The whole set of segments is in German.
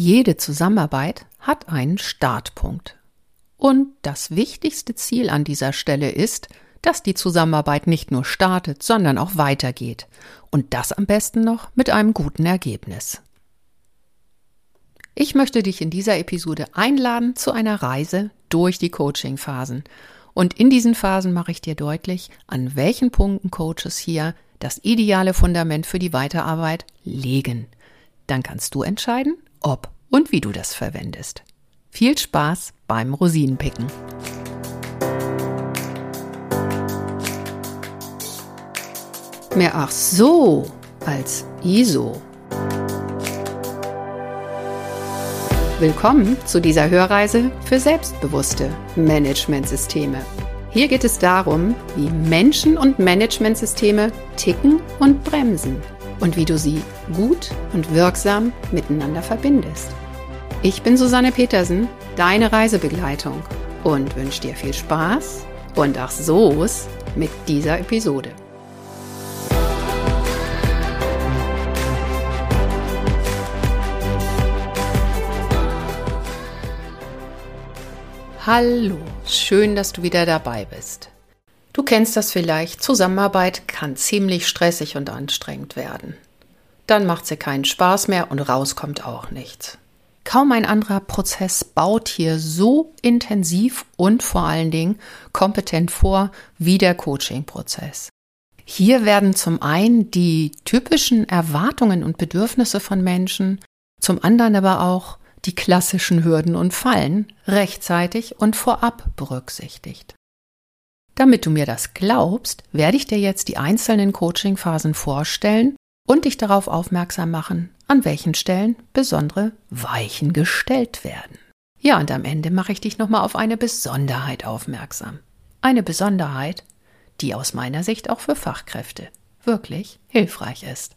Jede Zusammenarbeit hat einen Startpunkt. Und das wichtigste Ziel an dieser Stelle ist, dass die Zusammenarbeit nicht nur startet, sondern auch weitergeht. Und das am besten noch mit einem guten Ergebnis. Ich möchte dich in dieser Episode einladen zu einer Reise durch die Coaching-Phasen. Und in diesen Phasen mache ich dir deutlich, an welchen Punkten Coaches hier das ideale Fundament für die Weiterarbeit legen. Dann kannst du entscheiden, ob und wie du das verwendest. Viel Spaß beim Rosinenpicken. Mehr ach so als ISO. Willkommen zu dieser Hörreise für selbstbewusste Managementsysteme. Hier geht es darum, wie Menschen und Managementsysteme ticken und bremsen und wie du sie gut und wirksam miteinander verbindest. Ich bin Susanne Petersen, deine Reisebegleitung und wünsche dir viel Spaß und ach so's mit dieser Episode. Hallo, schön, dass du wieder dabei bist. Du kennst das vielleicht, Zusammenarbeit kann ziemlich stressig und anstrengend werden. Dann macht sie keinen Spaß mehr und rauskommt auch nichts. Kaum ein anderer Prozess baut hier so intensiv und vor allen Dingen kompetent vor wie der Coaching-Prozess. Hier werden zum einen die typischen Erwartungen und Bedürfnisse von Menschen, zum anderen aber auch die klassischen Hürden und Fallen rechtzeitig und vorab berücksichtigt. Damit du mir das glaubst, werde ich dir jetzt die einzelnen Coaching-Phasen vorstellen und dich darauf aufmerksam machen, an welchen Stellen besondere Weichen gestellt werden. Ja, und am Ende mache ich dich nochmal auf eine Besonderheit aufmerksam. Eine Besonderheit, die aus meiner Sicht auch für Fachkräfte wirklich hilfreich ist.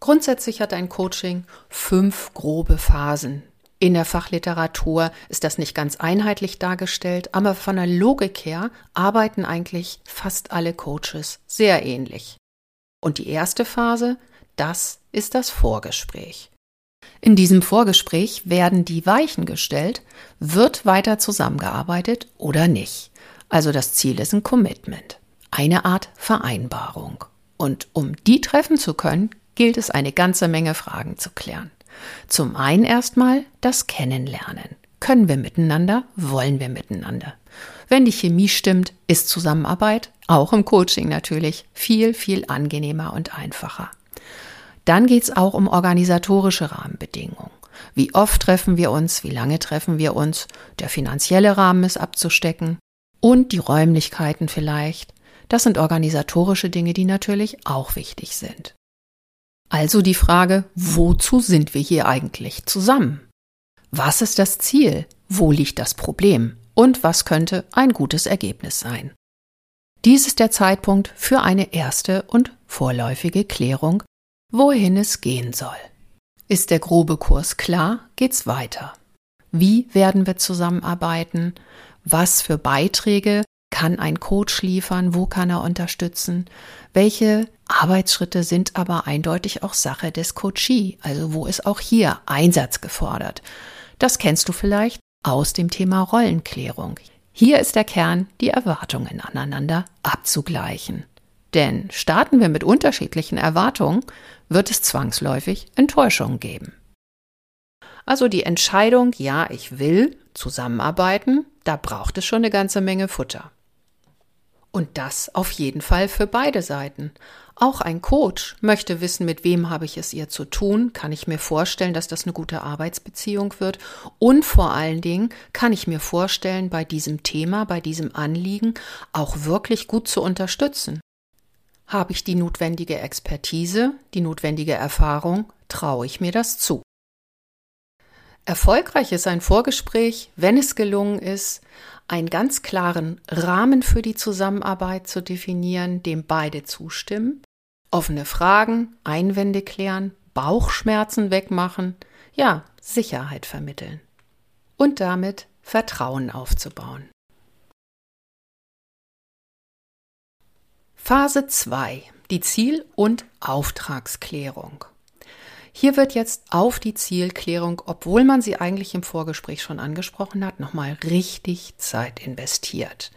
Grundsätzlich hat ein Coaching fünf grobe Phasen. In der Fachliteratur ist das nicht ganz einheitlich dargestellt, aber von der Logik her arbeiten eigentlich fast alle Coaches sehr ähnlich. Und die erste Phase, das ist das Vorgespräch. In diesem Vorgespräch werden die Weichen gestellt, wird weiter zusammengearbeitet oder nicht. Also das Ziel ist ein Commitment, eine Art Vereinbarung. Und um die treffen zu können, gilt es eine ganze Menge Fragen zu klären. Zum einen erstmal das Kennenlernen. Können wir miteinander? Wollen wir miteinander? Wenn die Chemie stimmt, ist Zusammenarbeit, auch im Coaching natürlich, viel, viel angenehmer und einfacher. Dann geht es auch um organisatorische Rahmenbedingungen. Wie oft treffen wir uns? Wie lange treffen wir uns? Der finanzielle Rahmen ist abzustecken. Und die Räumlichkeiten vielleicht. Das sind organisatorische Dinge, die natürlich auch wichtig sind. Also die Frage, wozu sind wir hier eigentlich zusammen? Was ist das Ziel? Wo liegt das Problem? Und was könnte ein gutes Ergebnis sein? Dies ist der Zeitpunkt für eine erste und vorläufige Klärung, wohin es gehen soll. Ist der grobe Kurs klar, geht's weiter. Wie werden wir zusammenarbeiten? Was für Beiträge kann ein Coach liefern? Wo kann er unterstützen? Welche Arbeitsschritte sind aber eindeutig auch Sache des Coachee, also wo ist auch hier Einsatz gefordert. Das kennst du vielleicht aus dem Thema Rollenklärung. Hier ist der Kern, die Erwartungen aneinander abzugleichen. Denn starten wir mit unterschiedlichen Erwartungen, wird es zwangsläufig Enttäuschungen geben. Also die Entscheidung, ja, ich will zusammenarbeiten, da braucht es schon eine ganze Menge Futter. Und das auf jeden Fall für beide Seiten. Auch ein Coach möchte wissen, mit wem habe ich es ihr zu tun, kann ich mir vorstellen, dass das eine gute Arbeitsbeziehung wird und vor allen Dingen kann ich mir vorstellen, bei diesem Thema, bei diesem Anliegen auch wirklich gut zu unterstützen. Habe ich die notwendige Expertise, die notwendige Erfahrung, traue ich mir das zu. Erfolgreich ist ein Vorgespräch, wenn es gelungen ist, einen ganz klaren Rahmen für die Zusammenarbeit zu definieren, dem beide zustimmen, offene Fragen, Einwände klären, Bauchschmerzen wegmachen, ja, Sicherheit vermitteln und damit Vertrauen aufzubauen. Phase 2. Die Ziel- und Auftragsklärung. Hier wird jetzt auf die Zielklärung, obwohl man sie eigentlich im Vorgespräch schon angesprochen hat, nochmal richtig Zeit investiert.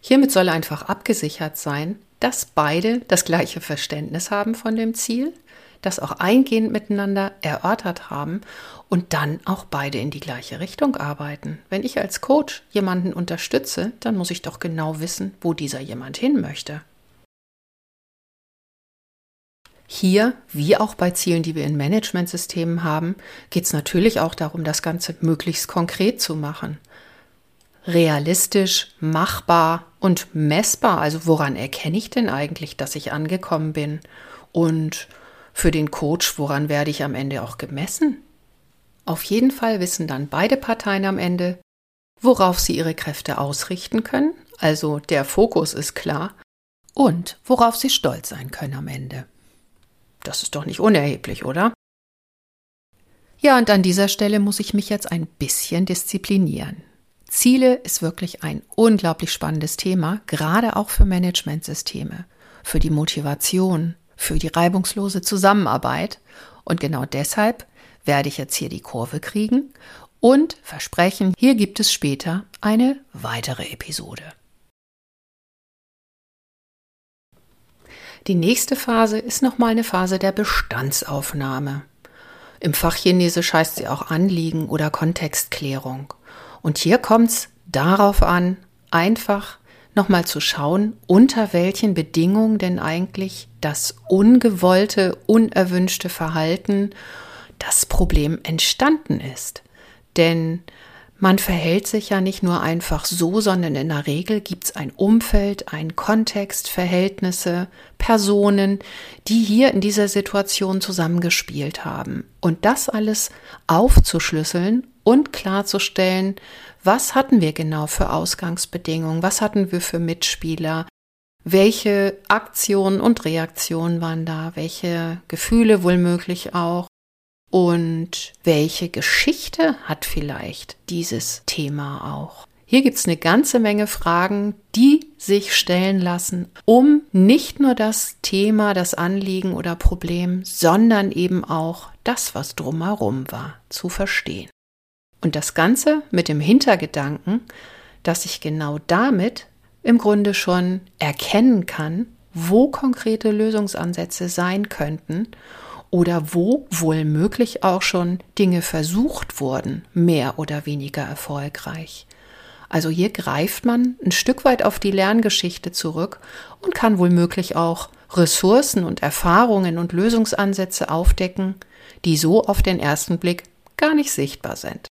Hiermit soll einfach abgesichert sein, dass beide das gleiche Verständnis haben von dem Ziel, das auch eingehend miteinander erörtert haben und dann auch beide in die gleiche Richtung arbeiten. Wenn ich als Coach jemanden unterstütze, dann muss ich doch genau wissen, wo dieser jemand hin möchte. Hier, wie auch bei Zielen, die wir in Managementsystemen haben, geht es natürlich auch darum, das Ganze möglichst konkret zu machen. Realistisch, machbar und messbar. Also woran erkenne ich denn eigentlich, dass ich angekommen bin? Und für den Coach, woran werde ich am Ende auch gemessen? Auf jeden Fall wissen dann beide Parteien am Ende, worauf sie ihre Kräfte ausrichten können, also der Fokus ist klar, und worauf sie stolz sein können am Ende. Das ist doch nicht unerheblich, oder? Ja, und an dieser Stelle muss ich mich jetzt ein bisschen disziplinieren. Ziele ist wirklich ein unglaublich spannendes Thema, gerade auch für Managementsysteme, für die Motivation, für die reibungslose Zusammenarbeit. Und genau deshalb werde ich jetzt hier die Kurve kriegen und versprechen, hier gibt es später eine weitere Episode. Die nächste Phase ist nochmal eine Phase der Bestandsaufnahme. Im Fachchinesisch heißt sie auch Anliegen oder Kontextklärung. Und hier kommt es darauf an, einfach nochmal zu schauen, unter welchen Bedingungen denn eigentlich das ungewollte, unerwünschte Verhalten, das Problem entstanden ist. Denn man verhält sich ja nicht nur einfach so, sondern in der Regel gibt es ein Umfeld, einen Kontext, Verhältnisse, Personen, die hier in dieser Situation zusammengespielt haben. Und das alles aufzuschlüsseln und klarzustellen, was hatten wir genau für Ausgangsbedingungen, was hatten wir für Mitspieler, welche Aktionen und Reaktionen waren da, welche Gefühle wohl möglich auch und welche Geschichte hat vielleicht dieses Thema auch? Hier gibt es eine ganze Menge Fragen, die sich stellen lassen, um nicht nur das Thema, das Anliegen oder Problem, sondern eben auch das, was drumherum war, zu verstehen. Und das Ganze mit dem Hintergedanken, dass ich genau damit im Grunde schon erkennen kann, wo konkrete Lösungsansätze sein könnten oder wo wohl möglich auch schon Dinge versucht wurden, mehr oder weniger erfolgreich. Also hier greift man ein Stück weit auf die Lerngeschichte zurück und kann wohl möglich auch Ressourcen und Erfahrungen und Lösungsansätze aufdecken, die so auf den ersten Blick gar nicht sichtbar sind.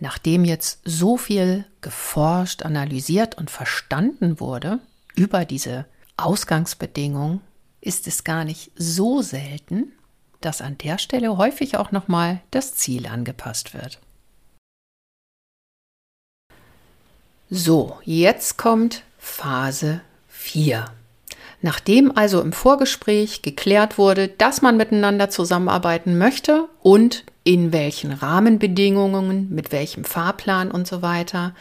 Nachdem jetzt so viel geforscht, analysiert und verstanden wurde über diese Ausgangsbedingungen ist es gar nicht so selten, dass an der Stelle häufig auch nochmal das Ziel angepasst wird. So, jetzt kommt Phase 4. Nachdem also im Vorgespräch geklärt wurde, dass man miteinander zusammenarbeiten möchte und in welchen Rahmenbedingungen, mit welchem Fahrplan und so weiter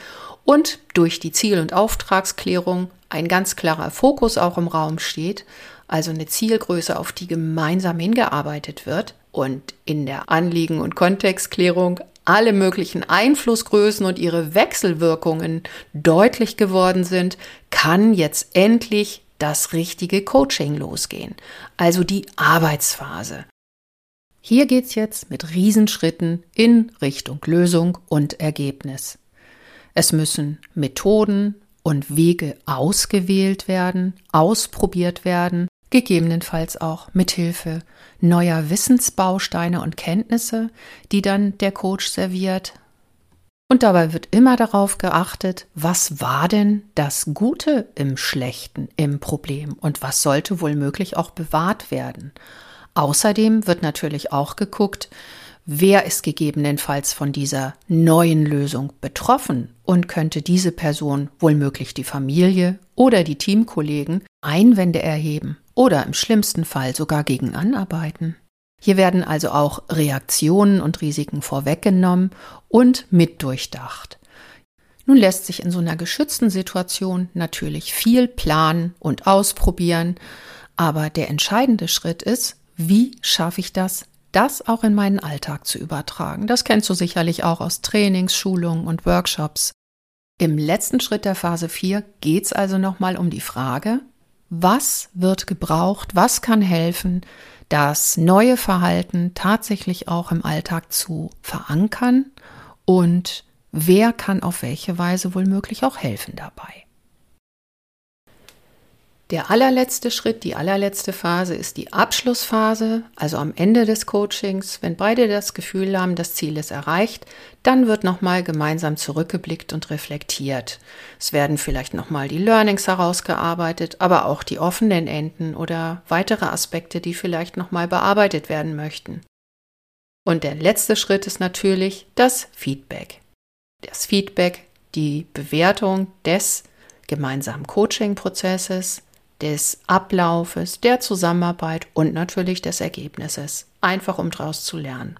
und durch die Ziel- und Auftragsklärung ein ganz klarer Fokus auch im Raum steht, also eine Zielgröße, auf die gemeinsam hingearbeitet wird und in der Anliegen- und Kontextklärung alle möglichen Einflussgrößen und ihre Wechselwirkungen deutlich geworden sind, kann jetzt endlich das richtige Coaching losgehen, also die Arbeitsphase. Hier geht es jetzt mit Riesenschritten in Richtung Lösung und Ergebnis. Es müssen Methoden und Wege ausgewählt werden, ausprobiert werden, gegebenenfalls auch mithilfe neuer Wissensbausteine und Kenntnisse, die dann der Coach serviert. Und dabei wird immer darauf geachtet, was war denn das Gute im Schlechten, im Problem und was sollte wohl möglich auch bewahrt werden. Außerdem wird natürlich auch geguckt, wer ist gegebenenfalls von dieser neuen Lösung betroffen und könnte diese Person wohlmöglich die Familie oder die Teamkollegen Einwände erheben oder im schlimmsten Fall sogar gegen anarbeiten. Hier werden also auch Reaktionen und Risiken vorweggenommen und mitdurchdacht. Nun lässt sich in so einer geschützten Situation natürlich viel planen und ausprobieren, aber der entscheidende Schritt ist, wie schaffe ich das, das auch in meinen Alltag zu übertragen? Das kennst du sicherlich auch aus Trainings, Schulungen und Workshops. Im letzten Schritt der Phase 4 geht es also nochmal um die Frage, was wird gebraucht, was kann helfen, das neue Verhalten tatsächlich auch im Alltag zu verankern und wer kann auf welche Weise wohl möglich auch helfen dabei. Der allerletzte Schritt, die allerletzte Phase ist die Abschlussphase, also am Ende des Coachings. Wenn beide das Gefühl haben, das Ziel ist erreicht, dann wird nochmal gemeinsam zurückgeblickt und reflektiert. Es werden vielleicht nochmal die Learnings herausgearbeitet, aber auch die offenen Enden oder weitere Aspekte, die vielleicht nochmal bearbeitet werden möchten. Und der letzte Schritt ist natürlich das Feedback. Das Feedback, die Bewertung des gemeinsamen Coaching-Prozesses, des Ablaufes, der Zusammenarbeit und natürlich des Ergebnisses. Einfach um daraus zu lernen.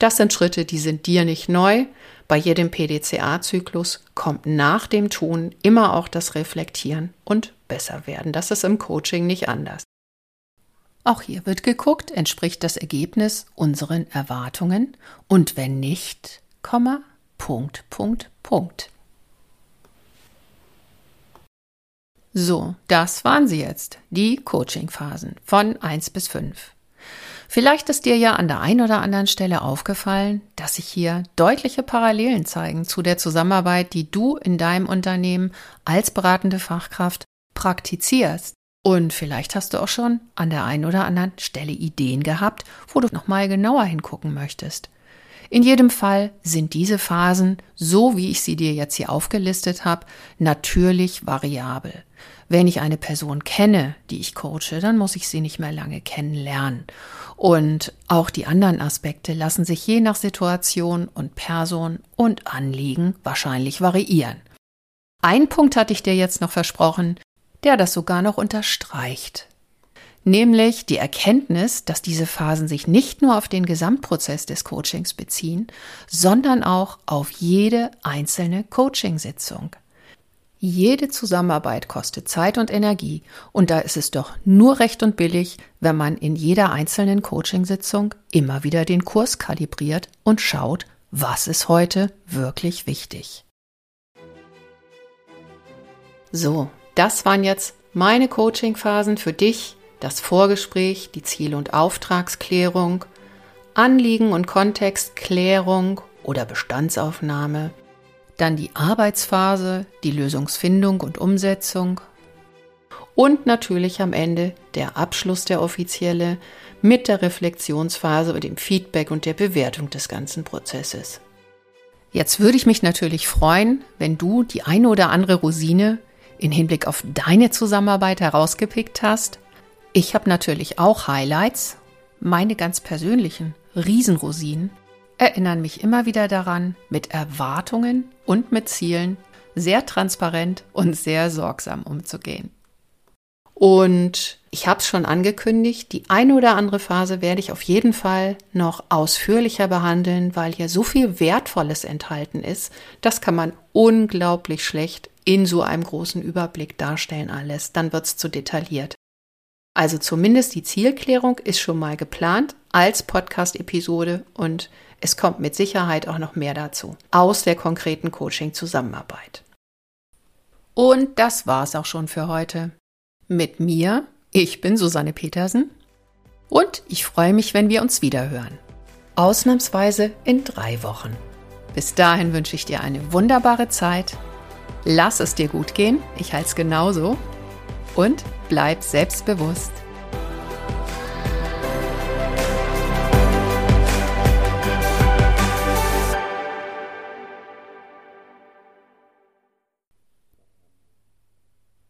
Das sind Schritte, die sind dir nicht neu. Bei jedem PDCA-Zyklus kommt nach dem Tun immer auch das Reflektieren und besser werden. Das ist im Coaching nicht anders. Auch hier wird geguckt, entspricht das Ergebnis unseren Erwartungen und wenn nicht, Komma, Punkt, Punkt, Punkt. So, das waren sie jetzt, die Coaching-Phasen von 1 bis 5. Vielleicht ist dir ja an der einen oder anderen Stelle aufgefallen, dass sich hier deutliche Parallelen zeigen zu der Zusammenarbeit, die du in deinem Unternehmen als beratende Fachkraft praktizierst. Und vielleicht hast du auch schon an der einen oder anderen Stelle Ideen gehabt, wo du nochmal genauer hingucken möchtest. In jedem Fall sind diese Phasen, so wie ich sie dir jetzt hier aufgelistet habe, natürlich variabel. Wenn ich eine Person kenne, die ich coache, dann muss ich sie nicht mehr lange kennenlernen. Und auch die anderen Aspekte lassen sich je nach Situation und Person und Anliegen wahrscheinlich variieren. Ein Punkt hatte ich dir jetzt noch versprochen, der das sogar noch unterstreicht nämlich die Erkenntnis, dass diese Phasen sich nicht nur auf den Gesamtprozess des Coachings beziehen, sondern auch auf jede einzelne Coachingsitzung. Jede Zusammenarbeit kostet Zeit und Energie und da ist es doch nur recht und billig, wenn man in jeder einzelnen Coachingsitzung immer wieder den Kurs kalibriert und schaut, was ist heute wirklich wichtig. So, das waren jetzt meine Coachingphasen für dich das Vorgespräch, die Ziel- und Auftragsklärung, Anliegen- und Kontextklärung oder Bestandsaufnahme, dann die Arbeitsphase, die Lösungsfindung und Umsetzung und natürlich am Ende der Abschluss der offizielle mit der Reflexionsphase und dem Feedback und der Bewertung des ganzen Prozesses. Jetzt würde ich mich natürlich freuen, wenn du die eine oder andere Rosine in Hinblick auf deine Zusammenarbeit herausgepickt hast ich habe natürlich auch Highlights. Meine ganz persönlichen Riesenrosinen erinnern mich immer wieder daran, mit Erwartungen und mit Zielen sehr transparent und sehr sorgsam umzugehen. Und ich habe es schon angekündigt, die eine oder andere Phase werde ich auf jeden Fall noch ausführlicher behandeln, weil hier so viel Wertvolles enthalten ist. Das kann man unglaublich schlecht in so einem großen Überblick darstellen alles. Dann wird es zu detailliert. Also zumindest die Zielklärung ist schon mal geplant als Podcast-Episode und es kommt mit Sicherheit auch noch mehr dazu aus der konkreten Coaching-Zusammenarbeit. Und das war's auch schon für heute. Mit mir, ich bin Susanne Petersen und ich freue mich, wenn wir uns wieder hören. Ausnahmsweise in drei Wochen. Bis dahin wünsche ich dir eine wunderbare Zeit. Lass es dir gut gehen, ich halte es genauso und bleib selbstbewusst.